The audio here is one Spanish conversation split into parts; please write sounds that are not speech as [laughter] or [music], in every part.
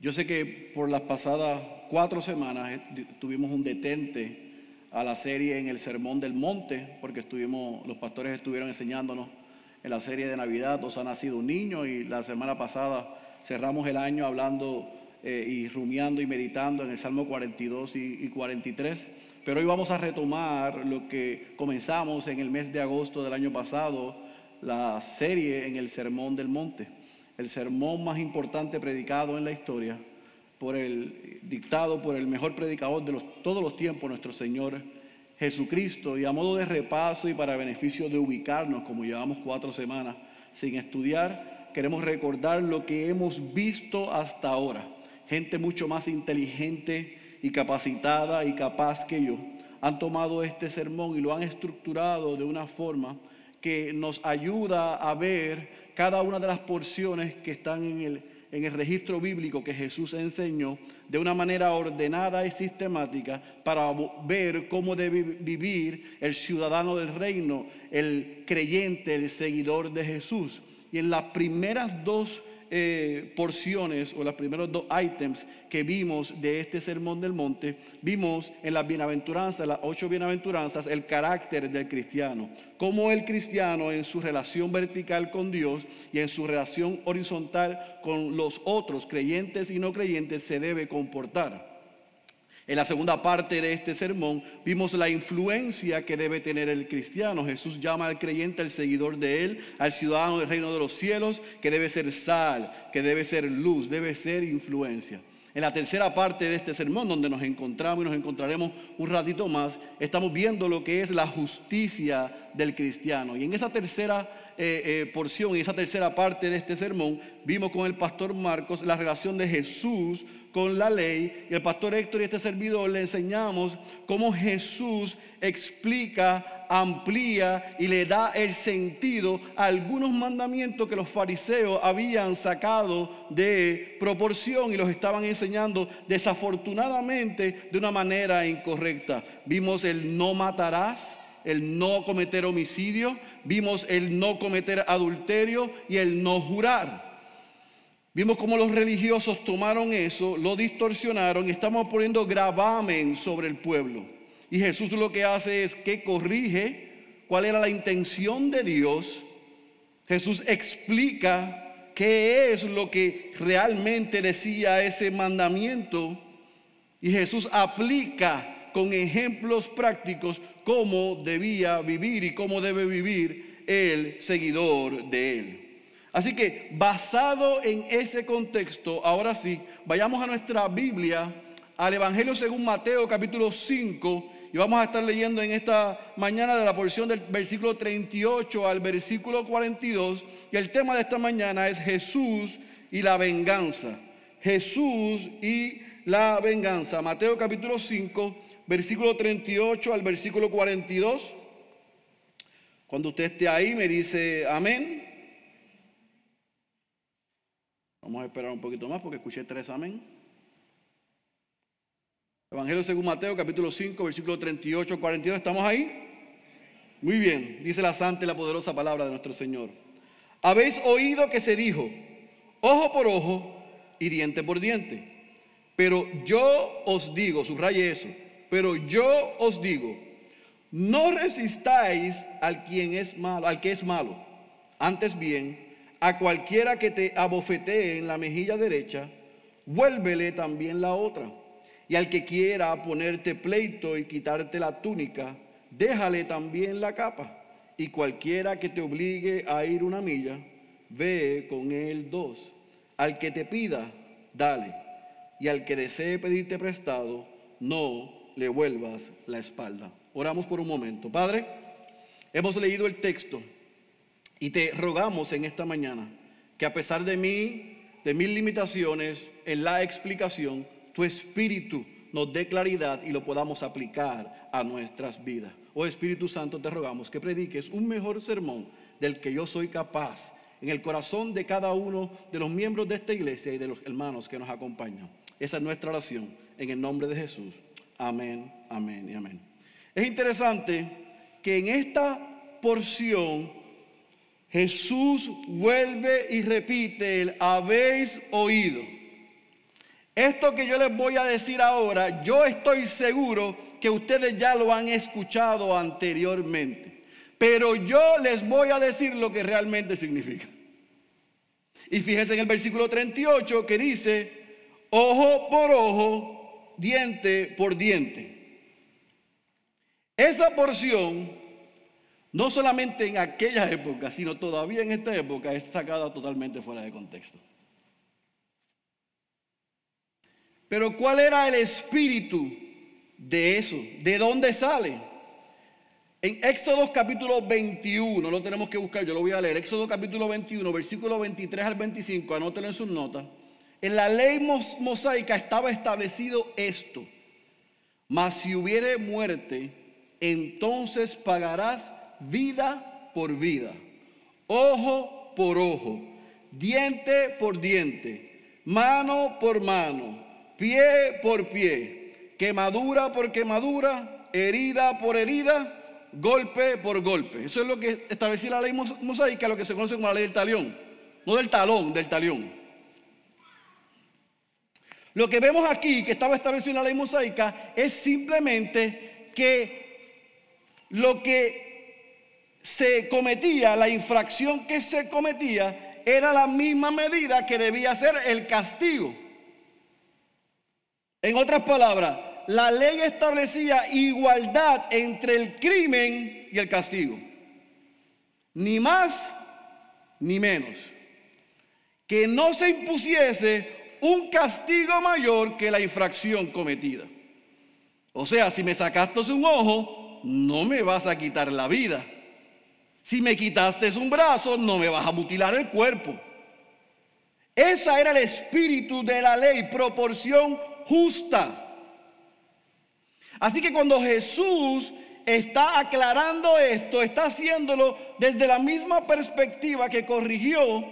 Yo sé que por las pasadas cuatro semanas eh, tuvimos un detente a la serie en el Sermón del Monte, porque estuvimos, los pastores estuvieron enseñándonos en la serie de Navidad, os ha nacido un niño, y la semana pasada cerramos el año hablando eh, y rumiando y meditando en el Salmo 42 y, y 43. Pero hoy vamos a retomar lo que comenzamos en el mes de agosto del año pasado, la serie en el Sermón del Monte, el sermón más importante predicado en la historia, por el dictado por el mejor predicador de todos los tiempos, nuestro Señor Jesucristo. Y a modo de repaso y para beneficio de ubicarnos, como llevamos cuatro semanas sin estudiar, queremos recordar lo que hemos visto hasta ahora. Gente mucho más inteligente y capacitada y capaz que yo han tomado este sermón y lo han estructurado de una forma que nos ayuda a ver cada una de las porciones que están en el, en el registro bíblico que Jesús enseñó de una manera ordenada y sistemática para ver cómo debe vivir el ciudadano del reino, el creyente, el seguidor de Jesús. Y en las primeras dos eh, porciones o los primeros dos items que vimos de este sermón del monte, vimos en las bienaventuranzas, las ocho bienaventuranzas, el carácter del cristiano. Cómo el cristiano en su relación vertical con Dios y en su relación horizontal con los otros, creyentes y no creyentes, se debe comportar. En la segunda parte de este sermón vimos la influencia que debe tener el cristiano. Jesús llama al creyente el seguidor de él, al ciudadano del reino de los cielos, que debe ser sal, que debe ser luz, debe ser influencia. En la tercera parte de este sermón, donde nos encontramos y nos encontraremos un ratito más, estamos viendo lo que es la justicia del cristiano. Y en esa tercera eh, eh, porción, y esa tercera parte de este sermón, vimos con el pastor Marcos la relación de Jesús con la ley. Y el pastor Héctor y este servidor le enseñamos cómo Jesús explica, amplía y le da el sentido a algunos mandamientos que los fariseos habían sacado de proporción y los estaban enseñando desafortunadamente de una manera incorrecta. Vimos el no matarás el no cometer homicidio, vimos el no cometer adulterio y el no jurar. Vimos cómo los religiosos tomaron eso, lo distorsionaron y estamos poniendo gravamen sobre el pueblo. Y Jesús lo que hace es que corrige cuál era la intención de Dios. Jesús explica qué es lo que realmente decía ese mandamiento. Y Jesús aplica con ejemplos prácticos cómo debía vivir y cómo debe vivir el seguidor de él. Así que basado en ese contexto, ahora sí, vayamos a nuestra Biblia, al Evangelio según Mateo capítulo 5, y vamos a estar leyendo en esta mañana de la porción del versículo 38 al versículo 42, y el tema de esta mañana es Jesús y la venganza. Jesús y la venganza. Mateo capítulo 5, versículo 38 al versículo 42. Cuando usted esté ahí me dice amén. Vamos a esperar un poquito más porque escuché tres amén. Evangelio según Mateo, capítulo 5, versículo 38, 42. ¿Estamos ahí? Muy bien, dice la santa y la poderosa palabra de nuestro Señor. Habéis oído que se dijo, ojo por ojo y diente por diente. Pero yo os digo, subraye eso, pero yo os digo, no resistáis al quien es malo, al que es malo. Antes bien, a cualquiera que te abofetee en la mejilla derecha, vuélvele también la otra. Y al que quiera ponerte pleito y quitarte la túnica, déjale también la capa. Y cualquiera que te obligue a ir una milla, ve con él dos. Al que te pida, dale. Y al que desee pedirte prestado, no le vuelvas la espalda. Oramos por un momento. Padre, hemos leído el texto y te rogamos en esta mañana que a pesar de mí, de mis limitaciones en la explicación, tu espíritu nos dé claridad y lo podamos aplicar a nuestras vidas. Oh Espíritu Santo, te rogamos que prediques un mejor sermón del que yo soy capaz en el corazón de cada uno de los miembros de esta iglesia y de los hermanos que nos acompañan. Esa es nuestra oración en el nombre de Jesús. Amén, amén y amén. Es interesante que en esta porción Jesús vuelve y repite el habéis oído. esto que yo les voy a decir ahora, yo estoy seguro que ustedes ya lo han escuchado anteriormente. Pero yo les voy a decir lo que realmente significa. Y fíjense en el versículo 38 que dice, ojo por ojo, diente por diente. Esa porción, no solamente en aquella época, sino todavía en esta época, es sacada totalmente fuera de contexto. Pero ¿cuál era el espíritu de eso? ¿De dónde sale? En Éxodo capítulo 21, lo tenemos que buscar, yo lo voy a leer. Éxodo capítulo 21, versículo 23 al 25, anótelo en sus notas. En la ley mosaica estaba establecido esto. Mas si hubiere muerte, entonces pagarás vida por vida, ojo por ojo, diente por diente, mano por mano pie por pie, quemadura por quemadura, herida por herida, golpe por golpe. Eso es lo que establecía la ley mosaica, lo que se conoce como la ley del talión. No del talón, del talión. Lo que vemos aquí, que estaba establecido en la ley mosaica, es simplemente que lo que se cometía, la infracción que se cometía, era la misma medida que debía ser el castigo. En otras palabras, la ley establecía igualdad entre el crimen y el castigo. Ni más ni menos. Que no se impusiese un castigo mayor que la infracción cometida. O sea, si me sacaste un ojo, no me vas a quitar la vida. Si me quitaste un brazo, no me vas a mutilar el cuerpo. Esa era el espíritu de la ley, proporción justa. Así que cuando Jesús está aclarando esto, está haciéndolo desde la misma perspectiva que corrigió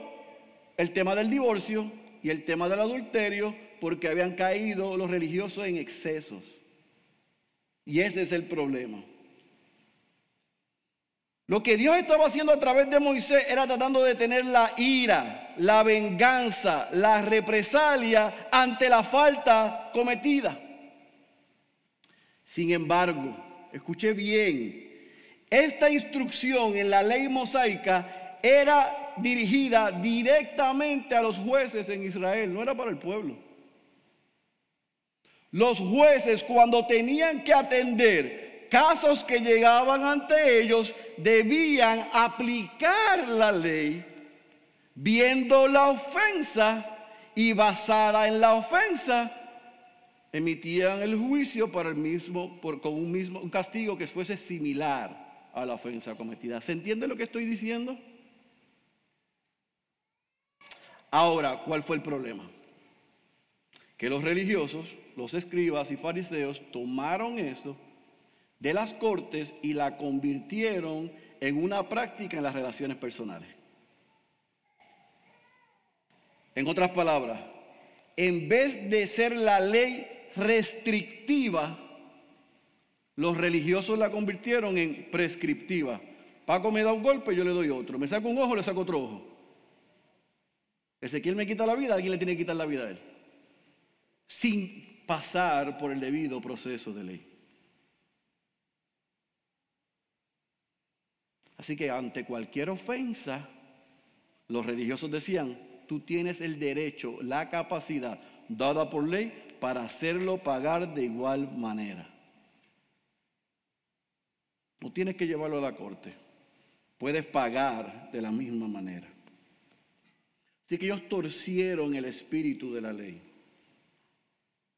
el tema del divorcio y el tema del adulterio, porque habían caído los religiosos en excesos. Y ese es el problema. Lo que Dios estaba haciendo a través de Moisés era tratando de tener la ira, la venganza, la represalia ante la falta cometida. Sin embargo, escuche bien, esta instrucción en la ley mosaica era dirigida directamente a los jueces en Israel, no era para el pueblo. Los jueces cuando tenían que atender casos que llegaban ante ellos debían aplicar la ley viendo la ofensa y basada en la ofensa emitían el juicio para el mismo con un mismo un castigo que fuese similar a la ofensa cometida. ¿Se entiende lo que estoy diciendo? Ahora, ¿cuál fue el problema? Que los religiosos, los escribas y fariseos tomaron eso de las cortes y la convirtieron en una práctica en las relaciones personales. En otras palabras, en vez de ser la ley restrictiva, los religiosos la convirtieron en prescriptiva. Paco me da un golpe, yo le doy otro. Me saco un ojo, le saco otro ojo. Ezequiel me quita la vida, alguien le tiene que quitar la vida a él. Sin pasar por el debido proceso de ley. Así que ante cualquier ofensa, los religiosos decían, tú tienes el derecho, la capacidad dada por ley para hacerlo pagar de igual manera. No tienes que llevarlo a la corte, puedes pagar de la misma manera. Así que ellos torcieron el espíritu de la ley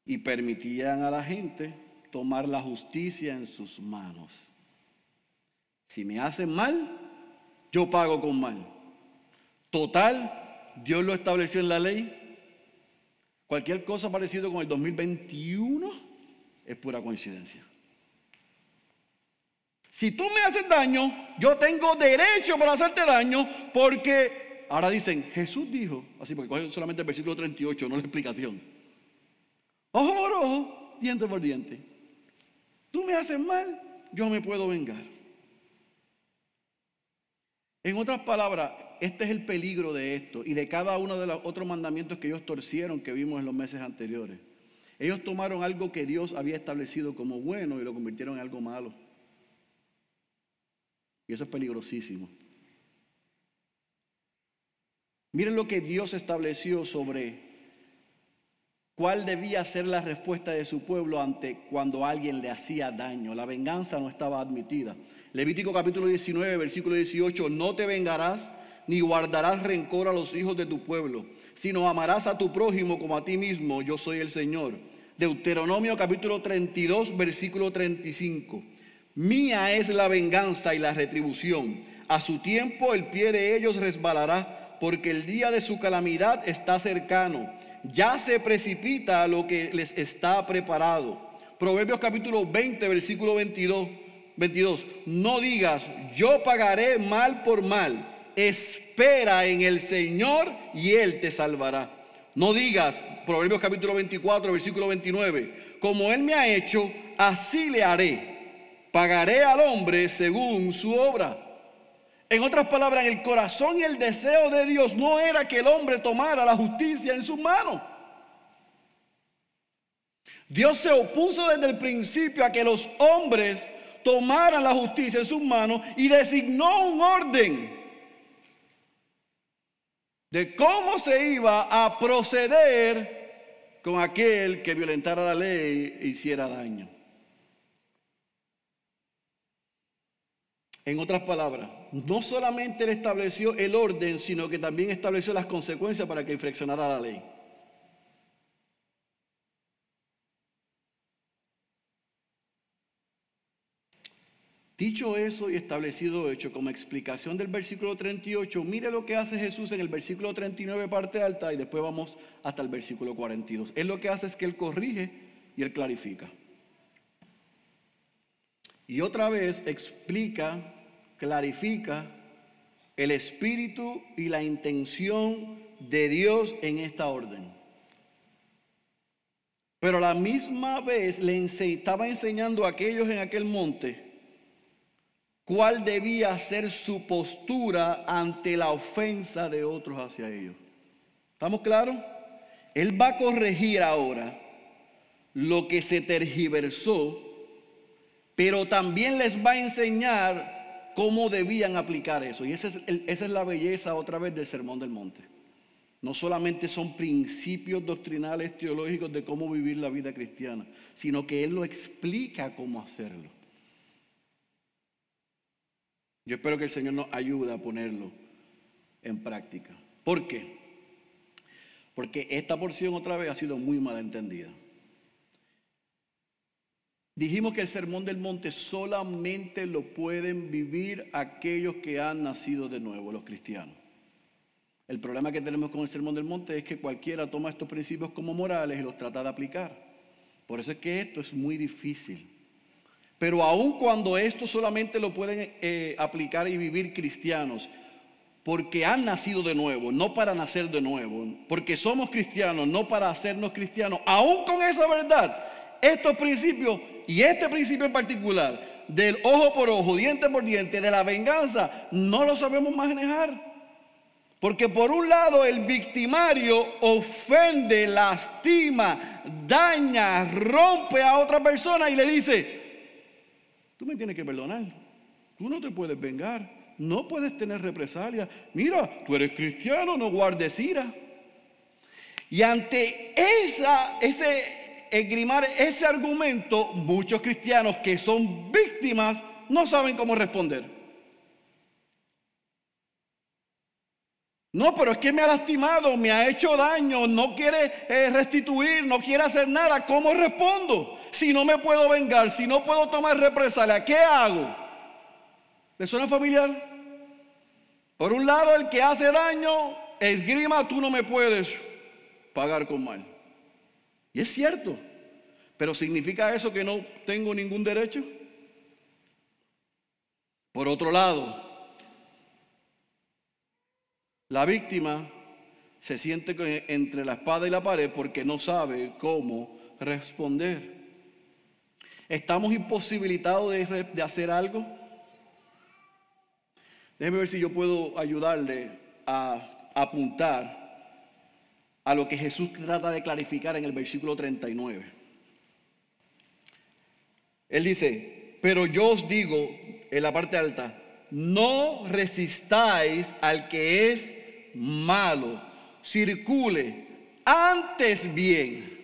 y permitían a la gente tomar la justicia en sus manos. Si me hacen mal, yo pago con mal. Total, Dios lo estableció en la ley. Cualquier cosa parecida con el 2021 es pura coincidencia. Si tú me haces daño, yo tengo derecho para hacerte daño porque ahora dicen, Jesús dijo, así porque coge solamente el versículo 38, no la explicación. Ojo por ojo, diente por diente. Tú me haces mal, yo me puedo vengar. En otras palabras, este es el peligro de esto y de cada uno de los otros mandamientos que ellos torcieron que vimos en los meses anteriores. Ellos tomaron algo que Dios había establecido como bueno y lo convirtieron en algo malo. Y eso es peligrosísimo. Miren lo que Dios estableció sobre cuál debía ser la respuesta de su pueblo ante cuando alguien le hacía daño. La venganza no estaba admitida. Levítico capítulo 19, versículo 18, no te vengarás ni guardarás rencor a los hijos de tu pueblo, sino amarás a tu prójimo como a ti mismo, yo soy el Señor. Deuteronomio capítulo 32, versículo 35. Mía es la venganza y la retribución. A su tiempo el pie de ellos resbalará, porque el día de su calamidad está cercano. Ya se precipita lo que les está preparado. Proverbios capítulo 20, versículo 22. 22. No digas, yo pagaré mal por mal. Espera en el Señor y Él te salvará. No digas, Proverbios capítulo 24, versículo 29, como Él me ha hecho, así le haré pagaré al hombre según su obra. En otras palabras, el corazón y el deseo de Dios no era que el hombre tomara la justicia en sus manos. Dios se opuso desde el principio a que los hombres tomaran la justicia en sus manos y designó un orden de cómo se iba a proceder con aquel que violentara la ley e hiciera daño. En otras palabras, no solamente él estableció el orden, sino que también estableció las consecuencias para que infraccionara la ley. Dicho eso y establecido hecho como explicación del versículo 38, mire lo que hace Jesús en el versículo 39 parte alta y después vamos hasta el versículo 42. Él lo que hace es que él corrige y él clarifica. Y otra vez explica clarifica el espíritu y la intención de Dios en esta orden. Pero a la misma vez le estaba enseñando a aquellos en aquel monte cuál debía ser su postura ante la ofensa de otros hacia ellos. ¿Estamos claros? Él va a corregir ahora lo que se tergiversó, pero también les va a enseñar cómo debían aplicar eso. Y esa es, esa es la belleza otra vez del Sermón del Monte. No solamente son principios doctrinales teológicos de cómo vivir la vida cristiana, sino que Él lo explica cómo hacerlo. Yo espero que el Señor nos ayude a ponerlo en práctica. ¿Por qué? Porque esta porción otra vez ha sido muy mal entendida. Dijimos que el sermón del monte solamente lo pueden vivir aquellos que han nacido de nuevo, los cristianos. El problema que tenemos con el sermón del monte es que cualquiera toma estos principios como morales y los trata de aplicar. Por eso es que esto es muy difícil. Pero aun cuando esto solamente lo pueden eh, aplicar y vivir cristianos, porque han nacido de nuevo, no para nacer de nuevo, porque somos cristianos, no para hacernos cristianos, aún con esa verdad, estos principios y este principio en particular del ojo por ojo, diente por diente, de la venganza, no lo sabemos manejar. Porque por un lado el victimario ofende, lastima, daña, rompe a otra persona y le dice, tú me tienes que perdonar, tú no te puedes vengar, no puedes tener represalias. Mira, tú eres cristiano, no guardes ira. Y ante esa, ese, esgrimar ese argumento, muchos cristianos que son víctimas no saben cómo responder. No, pero es que me ha lastimado, me ha hecho daño, no quiere eh, restituir, no quiere hacer nada. ¿Cómo respondo? Si no me puedo vengar, si no puedo tomar represalia, ¿qué hago? ¿Le suena familiar? Por un lado, el que hace daño, esgrima, tú no me puedes pagar con mal. Y es cierto. Pero ¿significa eso que no tengo ningún derecho? Por otro lado, la víctima se siente entre la espada y la pared porque no sabe cómo responder. ¿Estamos imposibilitados de, hacer algo? Déjeme ver si yo puedo ayudarle a apuntar a lo que Jesús trata de clarificar en el versículo 39. Él dice, pero yo os digo en la parte alta, no resistáis al que es malo, circule antes bien.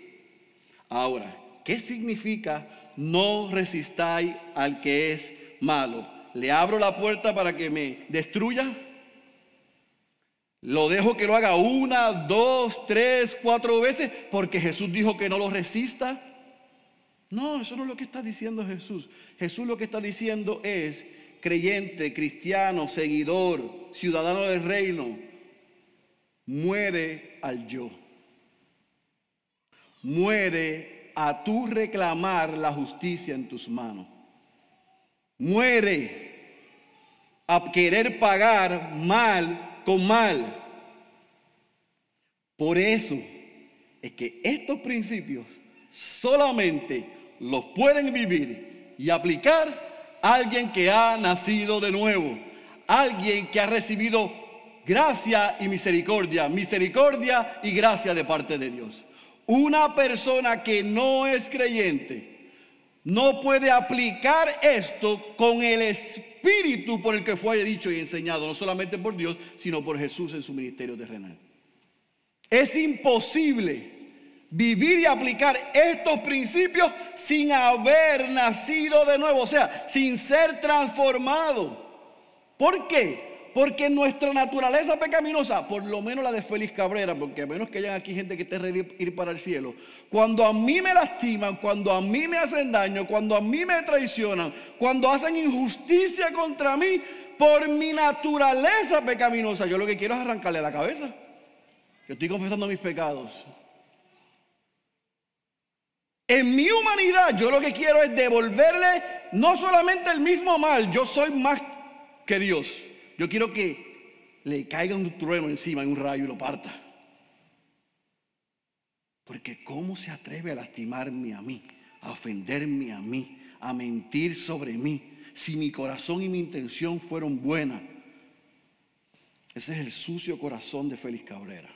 Ahora, ¿qué significa no resistáis al que es malo? ¿Le abro la puerta para que me destruya? ¿Lo dejo que lo haga una, dos, tres, cuatro veces porque Jesús dijo que no lo resista? No, eso no es lo que está diciendo Jesús. Jesús lo que está diciendo es, creyente, cristiano, seguidor, ciudadano del reino, muere al yo. Muere a tu reclamar la justicia en tus manos. Muere a querer pagar mal con mal. Por eso es que estos principios solamente los pueden vivir y aplicar alguien que ha nacido de nuevo, alguien que ha recibido gracia y misericordia, misericordia y gracia de parte de Dios. Una persona que no es creyente no puede aplicar esto con el espíritu por el que fue dicho y enseñado, no solamente por Dios, sino por Jesús en su ministerio terrenal. Es imposible vivir y aplicar estos principios sin haber nacido de nuevo, o sea, sin ser transformado. ¿Por qué? Porque nuestra naturaleza pecaminosa, por lo menos la de Félix Cabrera, porque a menos que haya aquí gente que esté ready ir para el cielo, cuando a mí me lastiman, cuando a mí me hacen daño, cuando a mí me traicionan, cuando hacen injusticia contra mí, por mi naturaleza pecaminosa, yo lo que quiero es arrancarle la cabeza. Yo estoy confesando mis pecados. En mi humanidad yo lo que quiero es devolverle no solamente el mismo mal, yo soy más que Dios. Yo quiero que le caiga un trueno encima en un rayo y lo parta. Porque ¿cómo se atreve a lastimarme a mí, a ofenderme a mí, a mentir sobre mí, si mi corazón y mi intención fueron buenas? Ese es el sucio corazón de Félix Cabrera.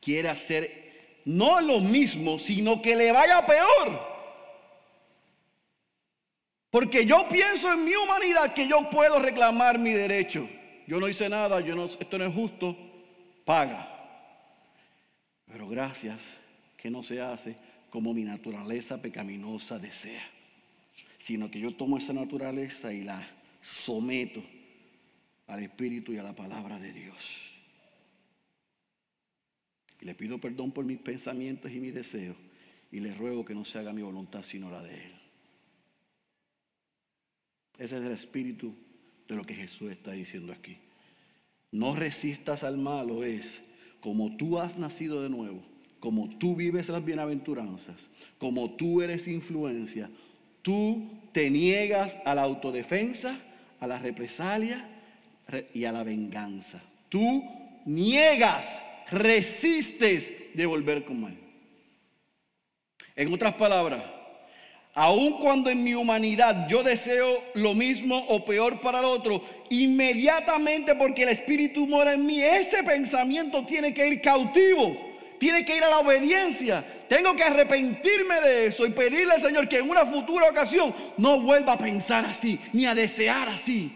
Quiere hacer no lo mismo, sino que le vaya peor. Porque yo pienso en mi humanidad que yo puedo reclamar mi derecho. Yo no hice nada, yo no, esto no es justo, paga. Pero gracias que no se hace como mi naturaleza pecaminosa desea, sino que yo tomo esa naturaleza y la someto al Espíritu y a la palabra de Dios. Y le pido perdón por mis pensamientos y mis deseos y le ruego que no se haga mi voluntad sino la de Él. Ese es el espíritu de lo que Jesús está diciendo aquí. No resistas al malo es como tú has nacido de nuevo, como tú vives las bienaventuranzas, como tú eres influencia, tú te niegas a la autodefensa, a la represalia y a la venganza. Tú niegas, resistes de volver con mal. En otras palabras, Aun cuando en mi humanidad yo deseo lo mismo o peor para el otro, inmediatamente porque el Espíritu mora en mí, ese pensamiento tiene que ir cautivo, tiene que ir a la obediencia. Tengo que arrepentirme de eso y pedirle al Señor que en una futura ocasión no vuelva a pensar así, ni a desear así.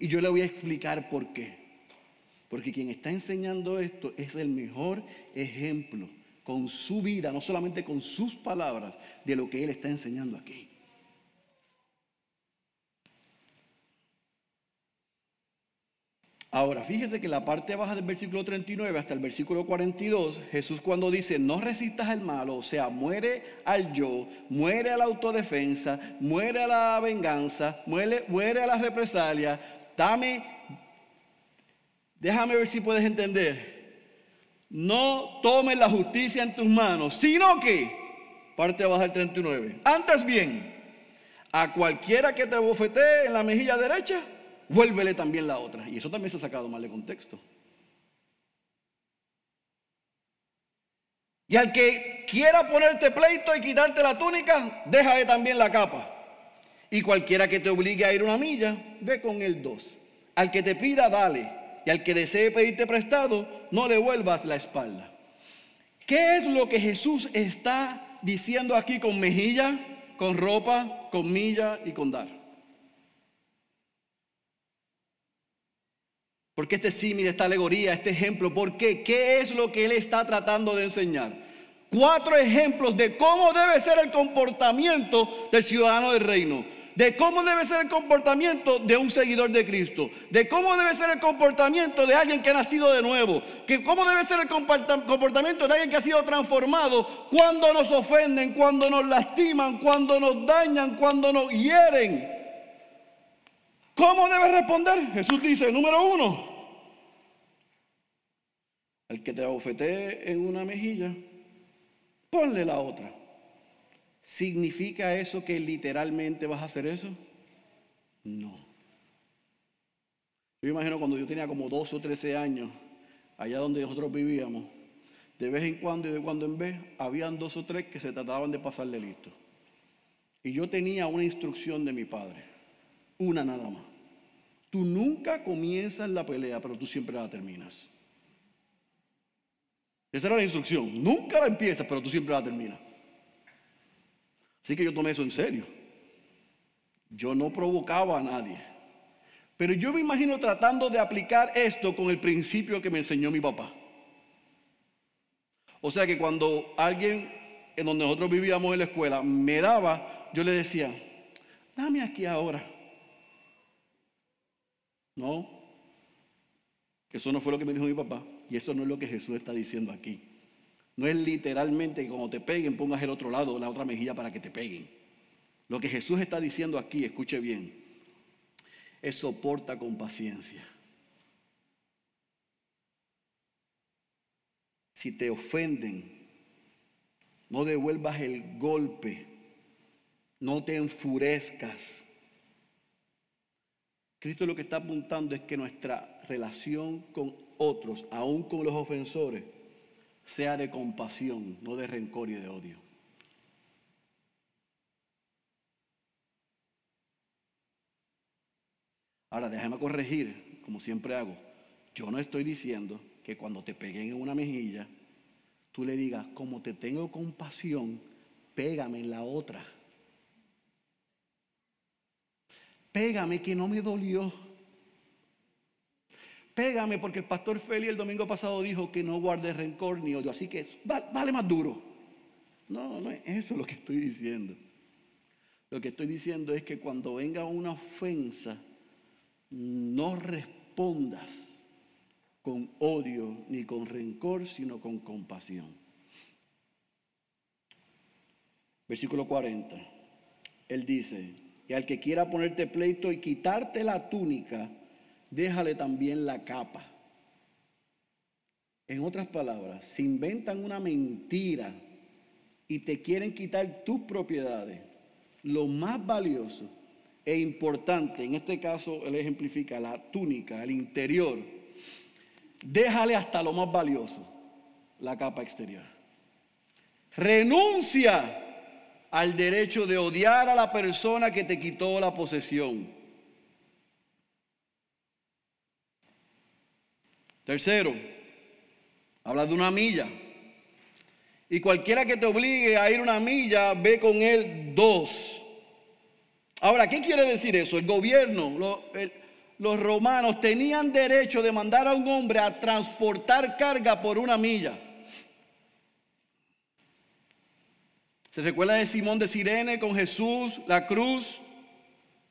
Y yo le voy a explicar por qué. Porque quien está enseñando esto es el mejor ejemplo con su vida, no solamente con sus palabras, de lo que Él está enseñando aquí. Ahora, fíjese que la parte baja del versículo 39 hasta el versículo 42, Jesús cuando dice, no resistas al malo, o sea, muere al yo, muere a la autodefensa, muere a la venganza, muere, muere a la represalia, dame, déjame ver si puedes entender no tomes la justicia en tus manos, sino que, parte baja el 39, antes bien, a cualquiera que te bofetee en la mejilla derecha, vuélvele también la otra. Y eso también se ha sacado mal de contexto. Y al que quiera ponerte pleito y quitarte la túnica, déjale también la capa. Y cualquiera que te obligue a ir una milla, ve con él dos. Al que te pida, dale. Y al que desee pedirte prestado, no le vuelvas la espalda. ¿Qué es lo que Jesús está diciendo aquí con mejilla, con ropa, con milla y con dar? Porque este símil, esta alegoría, este ejemplo, ¿por qué? ¿Qué es lo que él está tratando de enseñar? Cuatro ejemplos de cómo debe ser el comportamiento del ciudadano del reino, de cómo debe ser el comportamiento de un seguidor de Cristo, de cómo debe ser el comportamiento de alguien que ha nacido de nuevo, que cómo debe ser el comportamiento de alguien que ha sido transformado cuando nos ofenden, cuando nos lastiman, cuando nos dañan, cuando nos hieren. ¿Cómo debe responder? Jesús dice, número uno, al que te abofetee en una mejilla, ponle la otra. ¿Significa eso que literalmente vas a hacer eso? No. Yo imagino cuando yo tenía como 12 o 13 años, allá donde nosotros vivíamos, de vez en cuando y de cuando en vez, habían dos o tres que se trataban de pasarle listo. Y yo tenía una instrucción de mi padre, una nada más. Tú nunca comienzas la pelea, pero tú siempre la terminas. Esa era la instrucción. Nunca la empiezas, pero tú siempre la terminas. Así que yo tomé eso en serio. Yo no provocaba a nadie. Pero yo me imagino tratando de aplicar esto con el principio que me enseñó mi papá. O sea que cuando alguien en donde nosotros vivíamos en la escuela me daba, yo le decía, dame aquí ahora. No, eso no fue lo que me dijo mi papá y eso no es lo que Jesús está diciendo aquí. No es literalmente que cuando te peguen pongas el otro lado, la otra mejilla para que te peguen. Lo que Jesús está diciendo aquí, escuche bien, es soporta con paciencia. Si te ofenden, no devuelvas el golpe, no te enfurezcas. Cristo lo que está apuntando es que nuestra relación con otros, aún con los ofensores, sea de compasión, no de rencor y de odio. Ahora, déjame corregir, como siempre hago. Yo no estoy diciendo que cuando te peguen en una mejilla, tú le digas, como te tengo compasión, pégame en la otra. Pégame que no me dolió. Pégame porque el pastor Feli el domingo pasado dijo que no guarde rencor ni odio. Así que vale más duro. No, no es eso lo que estoy diciendo. Lo que estoy diciendo es que cuando venga una ofensa, no respondas con odio ni con rencor, sino con compasión. Versículo 40. Él dice, y al que quiera ponerte pleito y quitarte la túnica, déjale también la capa. En otras palabras, si inventan una mentira y te quieren quitar tus propiedades, lo más valioso e importante, en este caso él ejemplifica la túnica, el interior, déjale hasta lo más valioso, la capa exterior. Renuncia al derecho de odiar a la persona que te quitó la posesión. Tercero, habla de una milla. Y cualquiera que te obligue a ir una milla, ve con él dos. Ahora, ¿qué quiere decir eso? El gobierno, los romanos tenían derecho de mandar a un hombre a transportar carga por una milla. ¿Se recuerda de Simón de Sirene con Jesús, la cruz?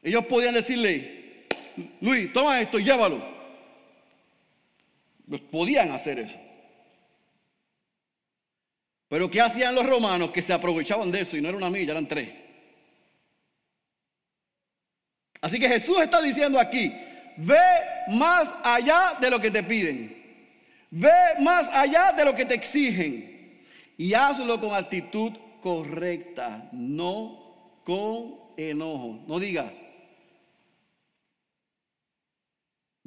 Ellos podían decirle, Luis, toma esto llévalo. Pues podían hacer eso. Pero ¿qué hacían los romanos que se aprovechaban de eso y no era una milla, eran tres? Así que Jesús está diciendo aquí, ve más allá de lo que te piden. Ve más allá de lo que te exigen. Y hazlo con actitud correcta, no con enojo. No diga,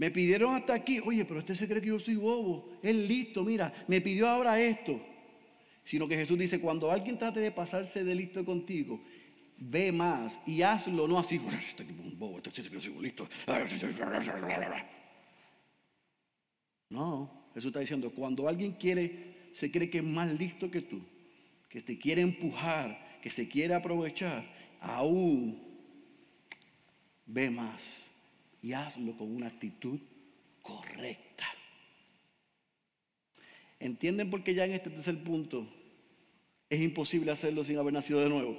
me pidieron hasta aquí, oye, pero usted se cree que yo soy bobo, es listo, mira, me pidió ahora esto. Sino que Jesús dice, cuando alguien trate de pasarse de listo contigo, ve más y hazlo, no así, este tipo un bobo, este que soy listo. No, Jesús está diciendo, cuando alguien quiere, se cree que es más listo que tú, que te quiere empujar, que se quiere aprovechar, aún ve más y hazlo con una actitud correcta. ¿Entienden por qué ya en este tercer punto es imposible hacerlo sin haber nacido de nuevo?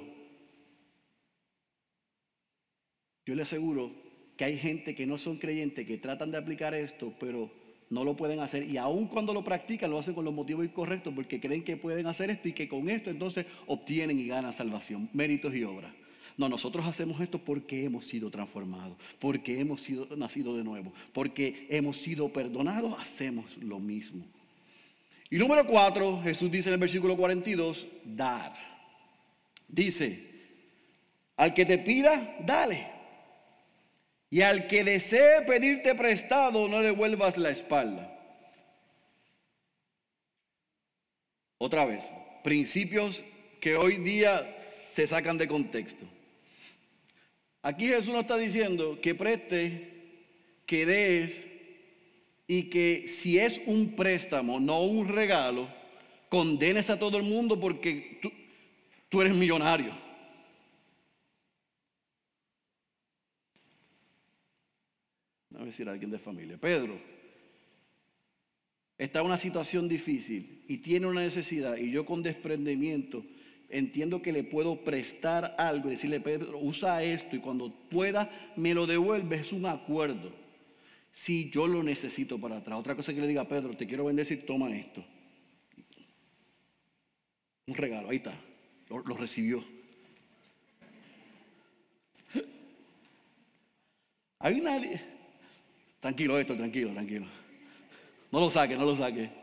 Yo le aseguro que hay gente que no son creyentes que tratan de aplicar esto, pero no lo pueden hacer. Y aun cuando lo practican, lo hacen con los motivos incorrectos porque creen que pueden hacer esto y que con esto entonces obtienen y ganan salvación, méritos y obras. No, nosotros hacemos esto porque hemos sido transformados, porque hemos sido nacido de nuevo, porque hemos sido perdonados, hacemos lo mismo. Y número cuatro, Jesús dice en el versículo 42, dar. Dice, al que te pida, dale. Y al que desee pedirte prestado, no le vuelvas la espalda. Otra vez, principios que hoy día se sacan de contexto. Aquí Jesús nos está diciendo que preste, que des, y que si es un préstamo, no un regalo, condenes a todo el mundo porque tú, eres millonario. a decir a alguien de familia. Pedro está en una situación difícil y tiene una necesidad y yo con desprendimiento entiendo que le puedo prestar algo y decirle, Pedro, usa esto y cuando pueda me lo devuelves, es un acuerdo si yo lo necesito para atrás. Otra cosa que le diga Pedro, te quiero bendecir, toma esto. Un regalo, ahí está, lo, recibió. Hay una... Tranquilo esto, tranquilo, tranquilo. No lo saque, no lo saque.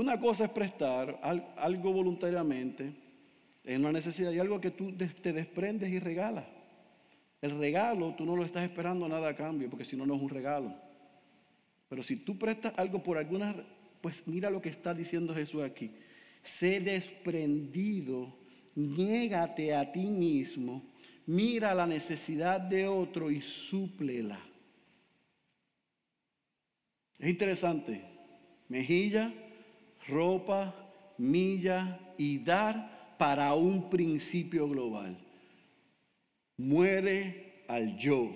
Una cosa es prestar algo voluntariamente en una necesidad y algo que tú te desprendes y regalas. El regalo, tú no lo estás esperando nada a cambio, porque si no, no es un regalo. Pero si tú prestas algo por alguna, pues mira lo que está diciendo Jesús aquí. Sé desprendido, niégate a ti mismo, mira la necesidad de otro y súplela. Es interesante. Mejilla, ropa, milla y dar para un principio global. Muere al yo.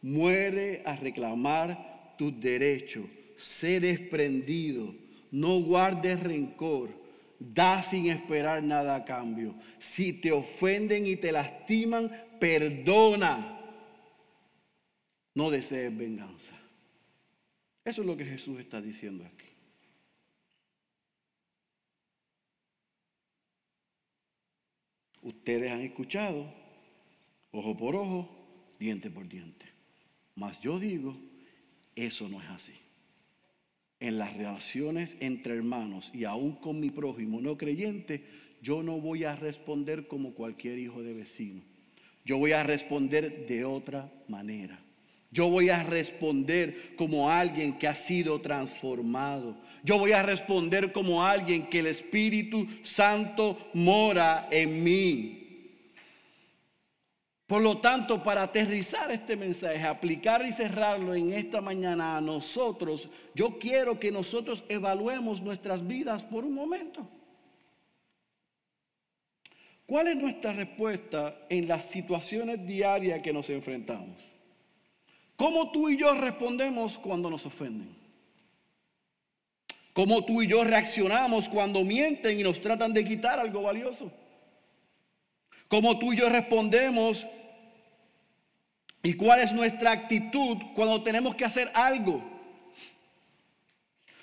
Muere a reclamar tus derechos. Sé desprendido. No guardes rencor. Da sin esperar nada a cambio. Si te ofenden y te lastiman, perdona. No desees venganza. Eso es lo que Jesús está diciendo aquí. Ustedes han escuchado ojo por ojo, diente por diente. Mas yo digo, eso no es así. En las relaciones entre hermanos y aún con mi prójimo no creyente, yo no voy a responder como cualquier hijo de vecino. Yo voy a responder de otra manera. Yo voy a responder como alguien que ha sido transformado. Yo voy a responder como alguien que el Espíritu Santo mora en mí. Por lo tanto, para aterrizar este mensaje, aplicar y cerrarlo en esta mañana a nosotros, yo quiero que nosotros evaluemos nuestras vidas por un momento. ¿Cuál es nuestra respuesta en las situaciones diarias que nos enfrentamos? ¿Cómo tú y yo respondemos cuando nos ofenden? ¿Cómo tú y yo reaccionamos cuando mienten y nos tratan de quitar algo valioso? ¿Cómo tú y yo respondemos ¿Y cuál es nuestra actitud cuando tenemos que hacer algo?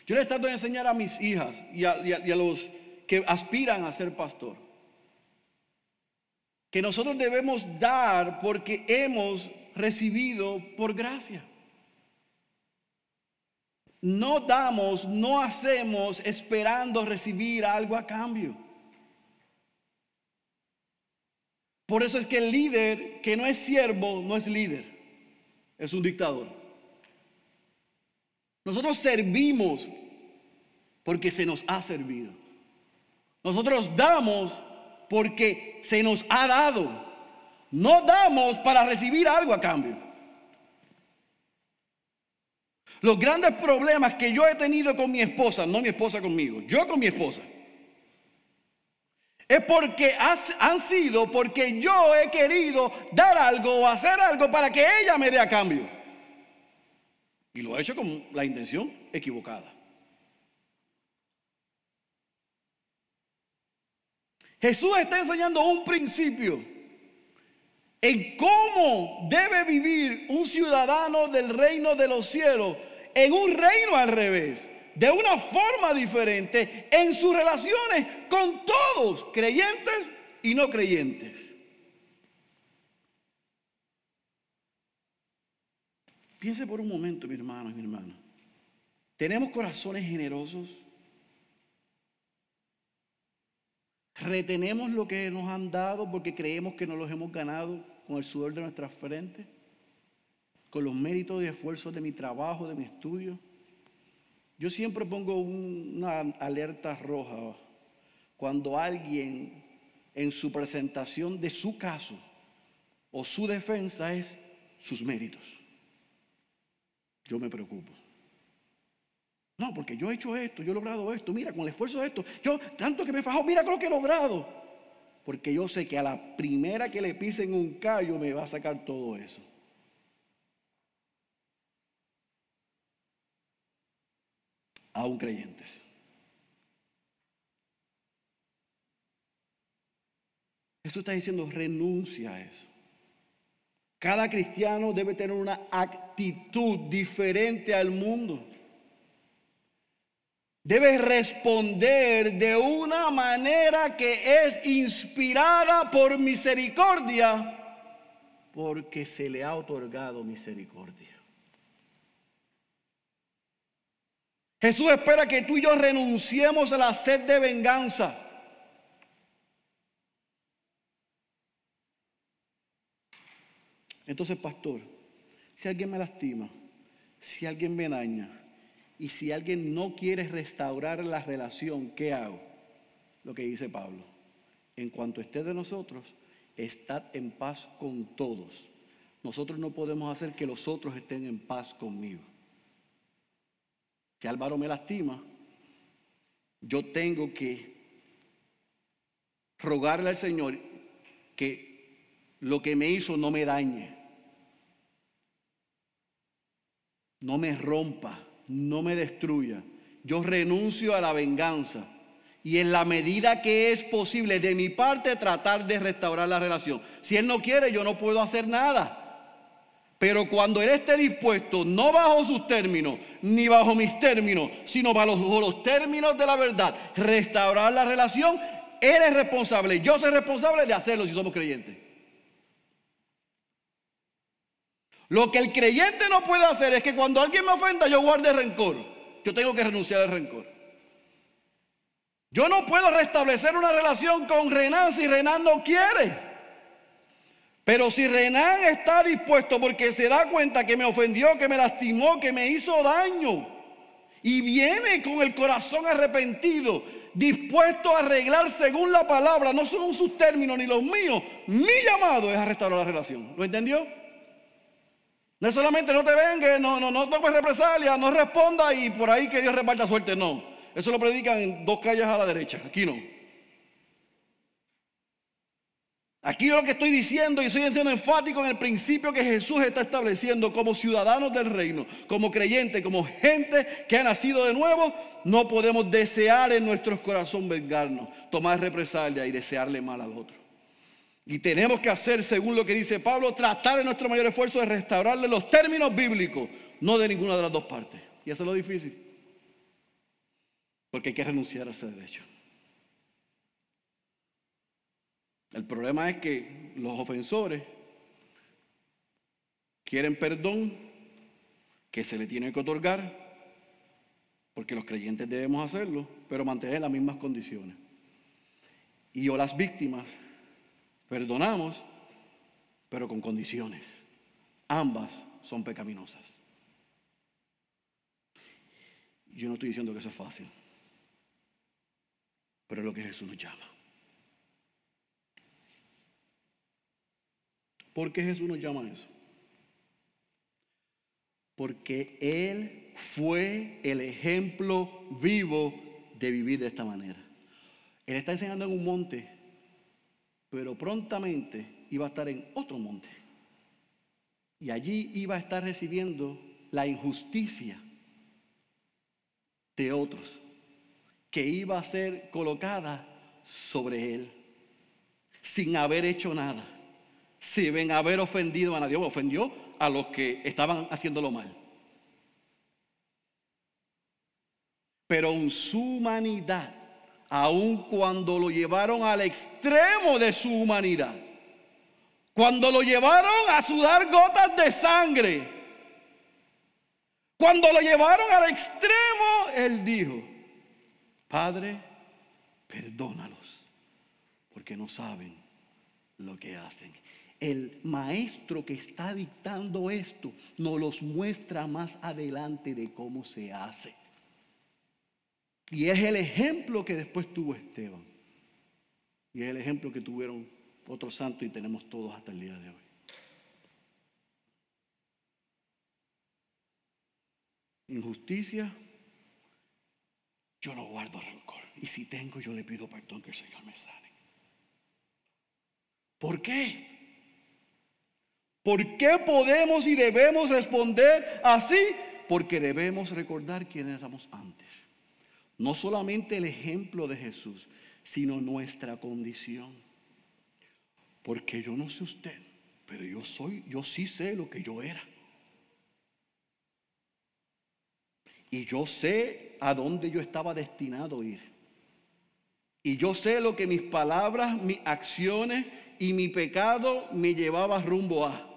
Yo les trato de enseñar a mis hijas y a, los que aspiran a ser pastor que nosotros debemos dar porque hemos recibido por gracia. No damos, no hacemos esperando recibir algo a cambio. Por eso es que el líder que no es siervo no es líder, es un dictador. Nosotros servimos porque se nos ha servido. Nosotros damos porque se nos ha dado. No damos para recibir algo a cambio. Los grandes problemas que yo he tenido con mi esposa, no mi esposa conmigo, yo con mi esposa, es porque han sido porque yo he querido dar algo o hacer algo para que ella me dé a cambio. Y lo he hecho con la intención equivocada. Jesús está enseñando un principio en cómo debe vivir un ciudadano del reino de los cielos en un reino al revés, de una forma diferente en sus relaciones con todos, creyentes y no creyentes. Piense por un momento, mi hermano y mi hermana. ¿Tenemos corazones generosos? ¿Retenemos lo que nos han dado porque creemos que nos los hemos ganado con el sudor de nuestras frentes? ¿Con los méritos y esfuerzos de mi trabajo, de mi estudio? Yo siempre pongo una alerta roja cuando alguien en su presentación de su caso o su defensa es sus méritos. Yo me preocupo. No, porque yo he hecho esto, yo he logrado esto, mira, con el esfuerzo de esto, yo tanto que me fajó, mira con lo que he logrado. Porque yo sé que a la primera que le pisen un callo me va a sacar todo eso. Aún creyentes. Jesús está diciendo, renuncia a eso. Cada cristiano debe tener una actitud diferente al mundo. Debe responder de una manera que es inspirada por misericordia, porque se le ha otorgado misericordia. Jesús espera que tú y yo renunciemos a la sed de venganza. Entonces, pastor, si alguien me lastima, si alguien me daña, y si alguien no quiere restaurar la relación, ¿qué hago? Lo que dice Pablo. En cuanto esté de nosotros, estad en paz con todos. Nosotros no podemos hacer que los otros estén en paz conmigo. Si Álvaro me lastima, yo tengo que rogarle al Señor que lo que me hizo no me dañe, no me rompa no me destruya. Yo renuncio a la venganza. Y en la medida que es posible de mi parte tratar de restaurar la relación. Si Él no quiere, yo no puedo hacer nada. Pero cuando Él esté dispuesto, no bajo sus términos, ni bajo mis términos, sino bajo los, términos de la verdad, restaurar la relación, Él es responsable. Yo soy responsable de hacerlo si somos creyentes. Lo que el creyente no puede hacer es que cuando alguien me ofenda yo guarde rencor. Yo tengo que renunciar al rencor. Yo no puedo restablecer una relación con Renan si Renan no quiere. Pero si Renan está dispuesto porque se da cuenta que me ofendió, que me lastimó, que me hizo daño, y viene con el corazón arrepentido, dispuesto a arreglar según la palabra, no según sus términos ni los míos, mi llamado es a restaurar la relación. ¿Lo entendió? No es solamente no te vengue, no, no, no tomes represalia, no responda y por ahí que Dios reparta suerte. No. Eso lo predican en dos calles a la derecha. Aquí no. Aquí lo que estoy diciendo y estoy siendo enfático en el principio que Jesús está estableciendo como ciudadanos del reino, como creyentes, como gente que ha nacido de nuevo, no podemos desear en nuestros corazones vengarnos, tomar represalia y desearle mal al otro. Y tenemos que hacer, según lo que dice Pablo, tratar en nuestro mayor esfuerzo de restaurarle los términos bíblicos, no de ninguna de las dos partes. Y eso es lo difícil. Porque hay que renunciar a ese derecho. El problema es que los ofensores quieren perdón que se le tiene que otorgar, porque los creyentes debemos hacerlo, pero mantener las mismas condiciones. Y o las víctimas Perdonamos, pero con condiciones. Ambas son pecaminosas. Yo no estoy diciendo que eso es fácil, pero es lo que Jesús nos llama. ¿Por qué Jesús nos llama a eso? Porque Él fue el ejemplo vivo de vivir de esta manera. Él está enseñando en un monte, pero prontamente iba a estar en otro monte. Y allí iba a estar recibiendo la injusticia de otros, que iba a ser colocada sobre él, sin haber hecho nada, sin haber ofendido a nadie. Ofendió a los que estaban haciéndolo mal. Pero en su humanidad, aun cuando lo llevaron al extremo de su humanidad, cuando lo llevaron a sudar gotas de sangre, cuando lo llevaron al extremo, él dijo, Padre, perdónalos, porque no saben lo que hacen. El maestro que está dictando esto nos los muestra más adelante de cómo se hace. Y es el ejemplo que después tuvo Esteban. Y es el ejemplo que tuvieron otros santos y tenemos todos hasta el día de hoy. Injusticia, yo no guardo rencor. Y si tengo, yo le pido perdón que el Señor me sane. ¿Por qué? ¿Por qué podemos y debemos responder así? Porque debemos recordar quiénes éramos antes. No solamente el ejemplo de Jesús, sino nuestra condición. Porque yo no sé usted, pero yo soy, yo sí sé lo que yo era. Y yo sé a dónde yo estaba destinado a ir. Y yo sé lo que mis palabras, mis acciones y mi pecado me llevaba rumbo a.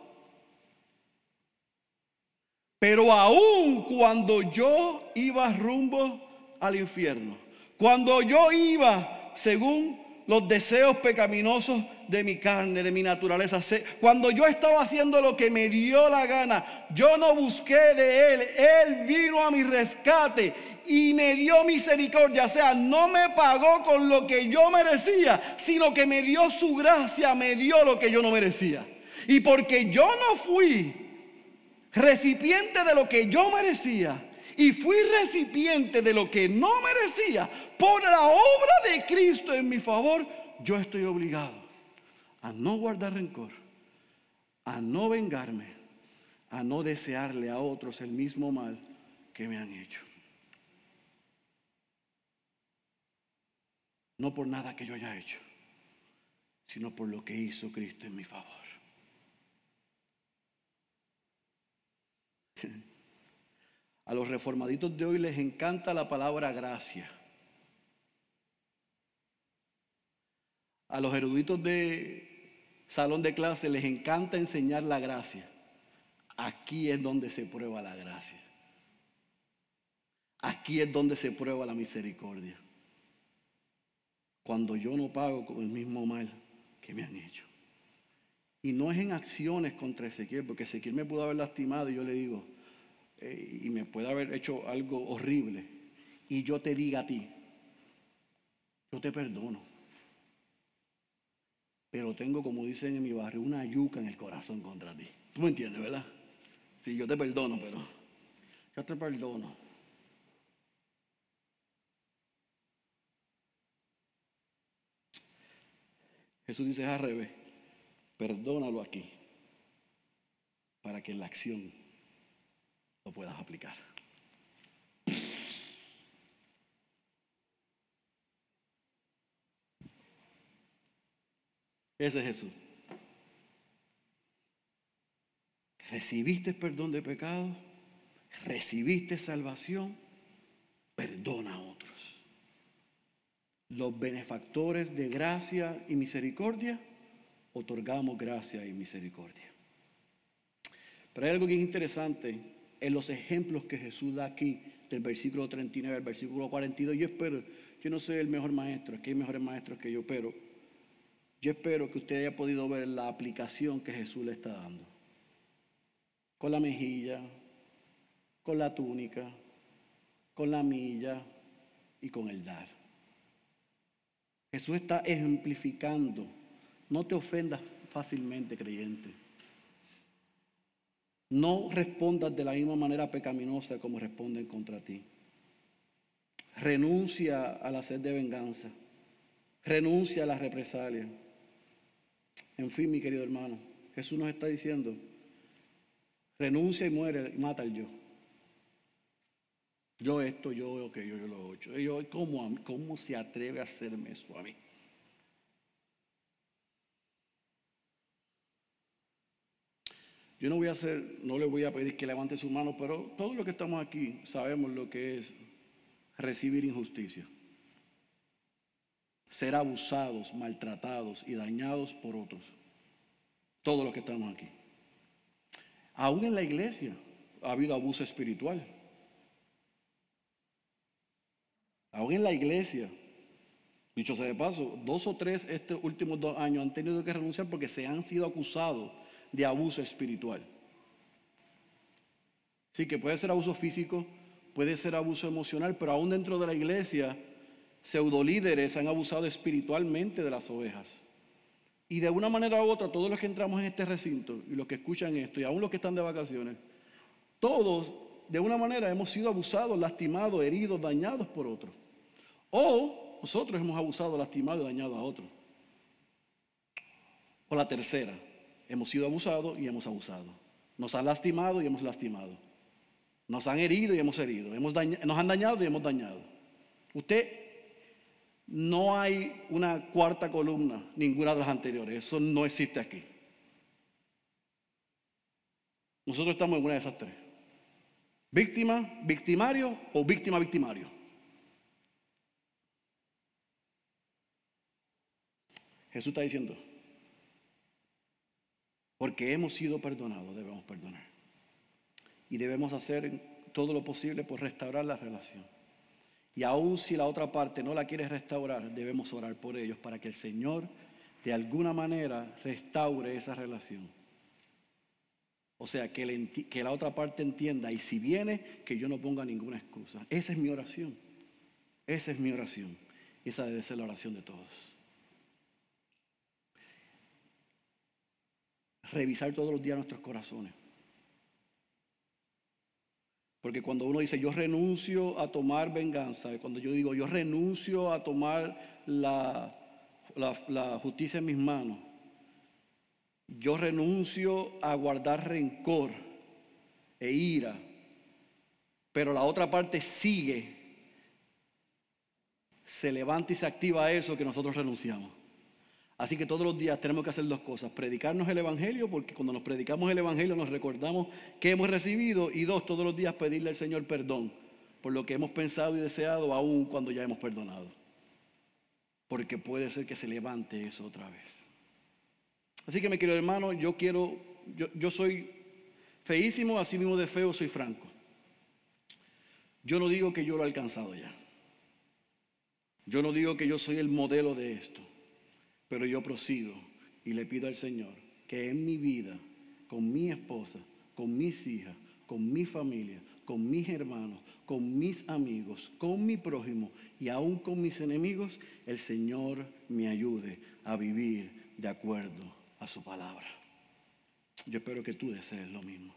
Pero aún cuando yo iba rumbo al infierno. Cuando yo iba según los deseos pecaminosos de mi carne, de mi naturaleza. Cuando yo estaba haciendo lo que me dio la gana, yo no busqué de Él. Él vino a mi rescate y me dio misericordia. O sea, no me pagó con lo que yo merecía, sino que me dio su gracia, me dio lo que yo no merecía. Y porque yo no fui recipiente de lo que yo merecía, y fui recipiente de lo que no merecía por la obra de Cristo en mi favor, yo estoy obligado a no guardar rencor, a no vengarme, a no desearle a otros el mismo mal que me han hecho. No por nada que yo haya hecho, sino por lo que hizo Cristo en mi favor. [laughs] A los reformaditos de hoy les encanta la palabra gracia. A los eruditos de salón de clase les encanta enseñar la gracia. Aquí es donde se prueba la gracia. Aquí es donde se prueba la misericordia. Cuando yo no pago con el mismo mal que me han hecho. Y no es en acciones contra Ezequiel, porque Ezequiel me pudo haber lastimado y yo le digo, y me puede haber hecho algo horrible y yo te diga a ti, yo te perdono. Pero tengo, como dicen en mi barrio, una yuca en el corazón contra ti. ¿Tú me entiendes, verdad? Sí, yo te perdono, pero yo te perdono. Jesús dice al revés, perdónalo aquí, para que la acción lo puedas aplicar. Ese es Jesús. Recibiste perdón de pecado, recibiste salvación, perdona a otros. Los benefactores de gracia y misericordia, otorgamos gracia y misericordia. Pero hay algo que es interesante en los ejemplos que Jesús da aquí, del versículo 39 al versículo 42. Yo espero, yo no soy el mejor maestro, aquí hay mejores maestros que yo, pero yo espero que usted haya podido ver la aplicación que Jesús le está dando. Con la mejilla, con la túnica, con la milla y con el dar. Jesús está ejemplificando. No te ofendas fácilmente, creyente. No respondas de la misma manera pecaminosa como responden contra ti. Renuncia a la sed de venganza. Renuncia a la represalia. En fin, mi querido hermano, Jesús nos está diciendo, renuncia y muere, mata al yo. Yo esto, yo aquello, yo lo otro. Yo, ¿cómo, ¿Cómo se atreve a hacerme eso a mí? Yo no voy a hacer, no le voy a pedir que levante su mano, pero todos los que estamos aquí sabemos lo que es recibir injusticia. Ser abusados, maltratados y dañados por otros. Todos los que estamos aquí. Aún en la iglesia ha habido abuso espiritual. Aún en la iglesia, dicho sea de paso, dos o tres estos últimos dos años han tenido que renunciar porque se han sido acusados de abuso espiritual. Sí, que puede ser abuso físico, puede ser abuso emocional, pero aún dentro de la iglesia, pseudolíderes han abusado espiritualmente de las ovejas. Y de una manera u otra, todos los que entramos en este recinto y los que escuchan esto, y aún los que están de vacaciones, todos de una manera hemos sido abusados, lastimados, heridos, dañados por otros. O nosotros hemos abusado, lastimado y dañado a otros. O la tercera, hemos sido abusados y hemos abusado. Nos han lastimado y hemos lastimado. Nos han herido y hemos herido. Hemos nos han dañado y hemos dañado. Usted no hay una cuarta columna, ninguna de las anteriores. Eso no existe aquí. Nosotros estamos en una de esas tres. Víctima, victimario o víctima, victimario. Jesús está diciendo, porque hemos sido perdonados, debemos perdonar. Y debemos hacer todo lo posible por restaurar la relación. Y aun si la otra parte no la quiere restaurar, debemos orar por ellos para que el Señor de alguna manera restaure esa relación. O sea, que, que, la otra parte entienda y si viene, que yo no ponga ninguna excusa. Esa es mi oración. Esa es mi oración. Esa debe ser la oración de todos. Revisar todos los días nuestros corazones. Porque cuando uno dice yo renuncio a tomar venganza, cuando yo digo yo renuncio a tomar la, justicia en mis manos, yo renuncio a guardar rencor e ira, pero la otra parte sigue, se levanta y se activa eso que nosotros renunciamos. Así que todos los días tenemos que hacer dos cosas, predicarnos el Evangelio, porque cuando nos predicamos el Evangelio nos recordamos que hemos recibido, y dos, todos los días pedirle al Señor perdón por lo que hemos pensado y deseado, aún cuando ya hemos perdonado. Porque puede ser que se levante eso otra vez. Así que, mi querido hermano, yo quiero, yo, soy feísimo, así mismo de feo soy franco. Yo no digo que yo lo he alcanzado ya. Yo no digo que yo soy el modelo de esto, pero yo prosigo y le pido al Señor que en mi vida, con mi esposa, con mis hijas, con mi familia, con mis hermanos, con mis amigos, con mi prójimo y aún con mis enemigos, el Señor me ayude a vivir de acuerdo a su palabra. Yo espero que tú desees lo mismo.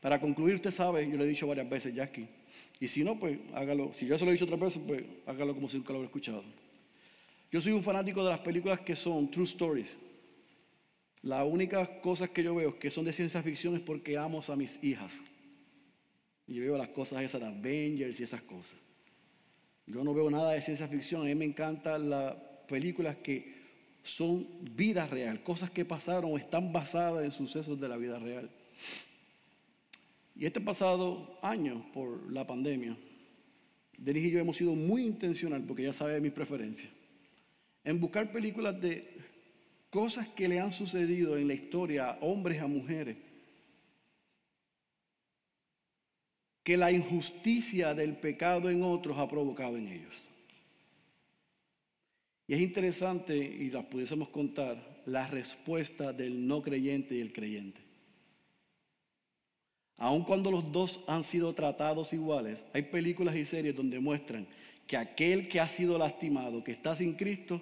Para concluir, usted sabe, yo le he dicho varias veces aquí, y si no, pues hágalo. Si yo se lo he dicho otra vez, pues hágalo como si nunca lo hubiera escuchado. Yo soy un fanático de las películas que son true stories. Las únicas cosas que yo veo que son de ciencia ficción es porque amo a mis hijas. Y veo las cosas esas de Avengers y esas cosas. Yo no veo nada de ciencia ficción. A mí me encantan las películas que son vida real, cosas que pasaron o están basadas en sucesos de la vida real. Y este pasado año, por la pandemia, Denis y yo hemos sido muy intencional, porque ya sabe mis preferencias, en buscar películas de cosas que le han sucedido en la historia a hombres, a mujeres, que la injusticia del pecado en otros ha provocado en ellos. Y es interesante, y las pudiésemos contar, la respuesta del no creyente y el creyente. Aun cuando los dos han sido tratados iguales, hay películas y series donde muestran que aquel que ha sido lastimado, que está sin Cristo,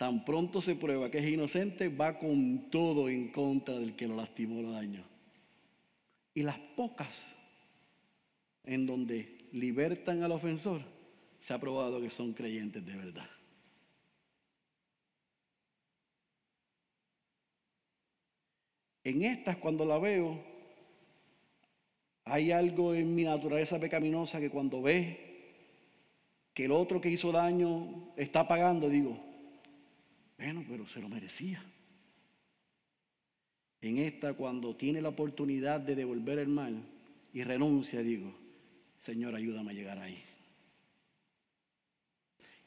tan pronto se prueba que es inocente, va con todo en contra del que lo lastimó, lo dañó. Y las pocas en donde libertan al ofensor, se ha probado que son creyentes de verdad. En estas, cuando la veo, hay algo en mi naturaleza pecaminosa que cuando ve que el otro que hizo daño está pagando, digo, bueno, pero se lo merecía. En esta, cuando tiene la oportunidad de devolver el mal y renuncia, digo, Señor, ayúdame a llegar ahí.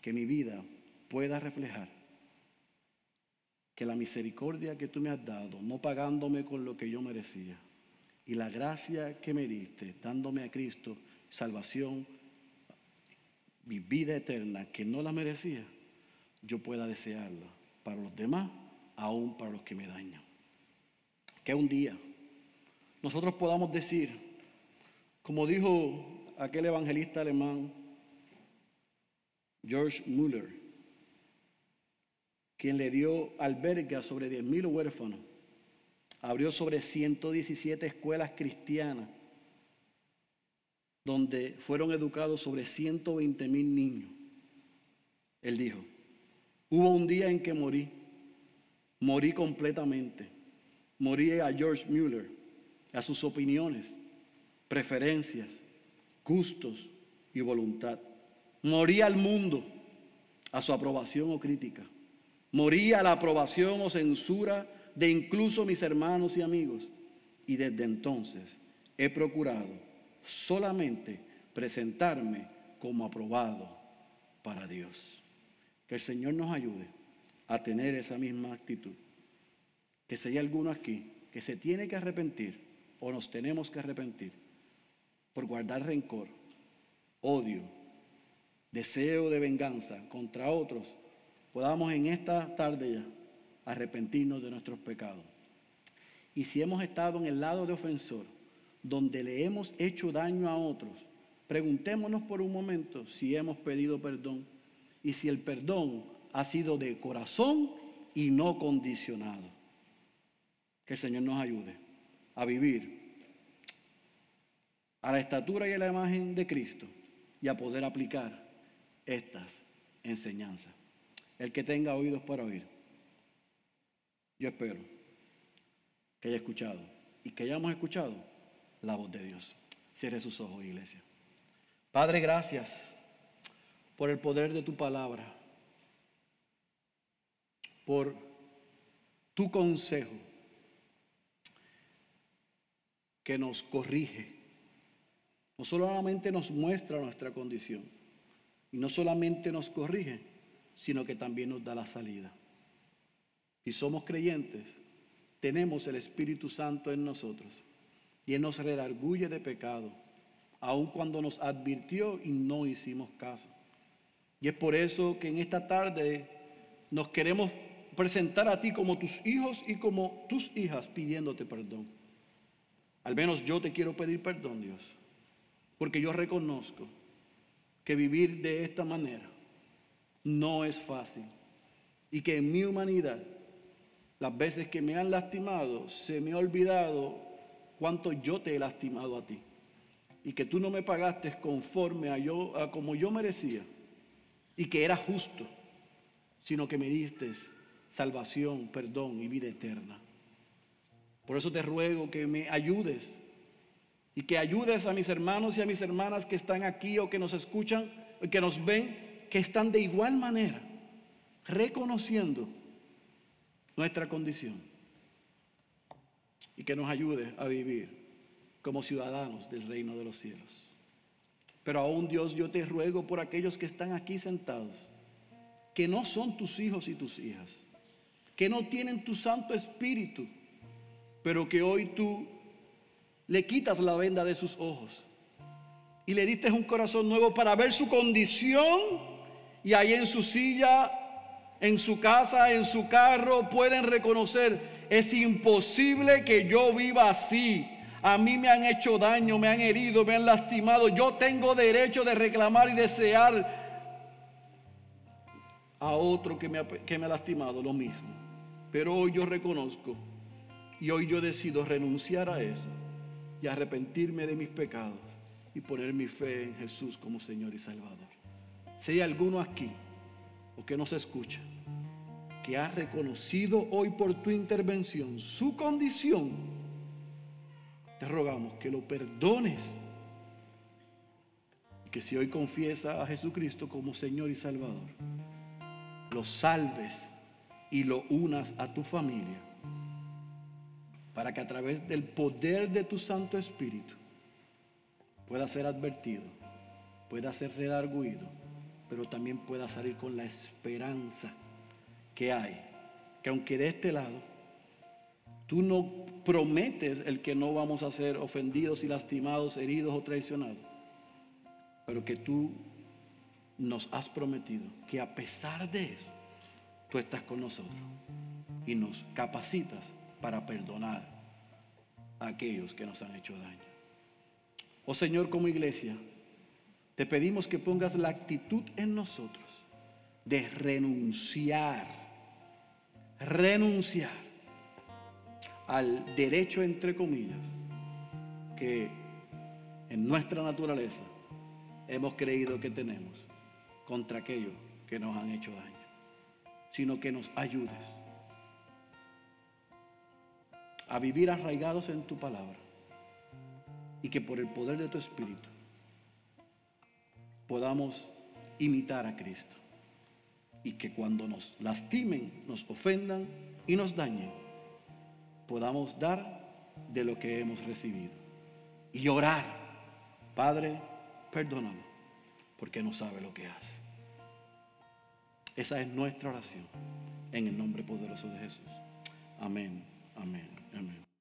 Que mi vida pueda reflejar que la misericordia que tú me has dado, no pagándome con lo que yo merecía, y la gracia que me diste, dándome a Cristo salvación, mi vida eterna, que no la merecía, yo pueda desearla para los demás, aún para los que me dañan. Que un día nosotros podamos decir, como dijo aquel evangelista alemán, George Müller, quien le dio alberga sobre 10.000 huérfanos, abrió sobre 117 escuelas cristianas, donde fueron educados sobre 120 mil niños. Él dijo, hubo un día en que morí, morí completamente, morí a George Müller, a sus opiniones, preferencias, gustos y voluntad. Morí al mundo, a su aprobación o crítica. Morí a la aprobación o censura de incluso mis hermanos y amigos. Y desde entonces he procurado solamente presentarme como aprobado para Dios. Que el Señor nos ayude a tener esa misma actitud. Que si hay alguno aquí que se tiene que arrepentir o nos tenemos que arrepentir por guardar rencor, odio, deseo de venganza contra otros, podamos en esta tarde ya arrepentirnos de nuestros pecados. Y si hemos estado en el lado de ofensor, donde le hemos hecho daño a otros, preguntémonos por un momento si hemos pedido perdón y si el perdón ha sido de corazón y no condicionado. Que el Señor nos ayude a vivir a la estatura y a la imagen de Cristo y a poder aplicar estas enseñanzas. El que tenga oídos para oír, yo espero que haya escuchado y que hayamos escuchado la voz de Dios. Cierre sus ojos, iglesia. Padre, gracias por el poder de tu palabra, por tu consejo que nos corrige, no solamente nos muestra nuestra condición, y no solamente nos corrige, sino que también nos da la salida. Si somos creyentes, tenemos el Espíritu Santo en nosotros y Él nos redarguye de pecado, aun cuando nos advirtió y no hicimos caso. Y es por eso que en esta tarde nos queremos presentar a ti como tus hijos y como tus hijas pidiéndote perdón. Al menos yo te quiero pedir perdón, Dios, porque yo reconozco que vivir de esta manera no es fácil y que en mi humanidad, las veces que me han lastimado, se me ha olvidado cuánto yo te he lastimado a ti y que tú no me pagaste conforme a yo a como yo merecía y que era justo, sino que me diste salvación, perdón y vida eterna. Por eso te ruego que me ayudes y que ayudes a mis hermanos y a mis hermanas que están aquí o que nos escuchan, y que nos ven, que están de igual manera reconociendo nuestra condición y que nos ayude a vivir como ciudadanos del reino de los cielos. Pero aún Dios, yo te ruego por aquellos que están aquí sentados, que no son tus hijos y tus hijas, que no tienen tu Santo Espíritu, pero que hoy tú le quitas la venda de sus ojos y le diste un corazón nuevo para ver su condición y ahí en su silla, en su casa, en su carro, pueden reconocer es imposible que yo viva así. A mí me han hecho daño, me han herido, me han lastimado. Yo tengo derecho de reclamar y desear a otro que me, ha, que me ha lastimado lo mismo. Pero hoy yo reconozco y hoy yo decido renunciar a eso y arrepentirme de mis pecados y poner mi fe en Jesús como Señor y Salvador. Si hay alguno aquí o que nos escucha que ha reconocido hoy por tu intervención su condición, rogamos que lo perdones que si hoy confiesa a Jesucristo como Señor y Salvador, lo salves y lo unas a tu familia para que a través del poder de tu Santo Espíritu pueda ser advertido, pueda ser redarguido, pero también pueda salir con la esperanza que hay, que aunque de este lado tú no prometes el que no vamos a ser ofendidos y lastimados, heridos o traicionados, pero que tú nos has prometido que a pesar de eso, tú estás con nosotros y nos capacitas para perdonar a aquellos que nos han hecho daño. Oh Señor, como iglesia, te pedimos que pongas la actitud en nosotros de renunciar, renunciar al derecho, entre comillas, que en nuestra naturaleza hemos creído que tenemos contra aquellos que nos han hecho daño, sino que nos ayudes a vivir arraigados en tu palabra y que por el poder de tu Espíritu podamos imitar a Cristo y que cuando nos lastimen, nos ofendan y nos dañen, podamos dar de lo que hemos recibido y orar, Padre, perdónalo, porque no sabe lo que hace. Esa es nuestra oración en el nombre poderoso de Jesús. Amén. Amén. Amén.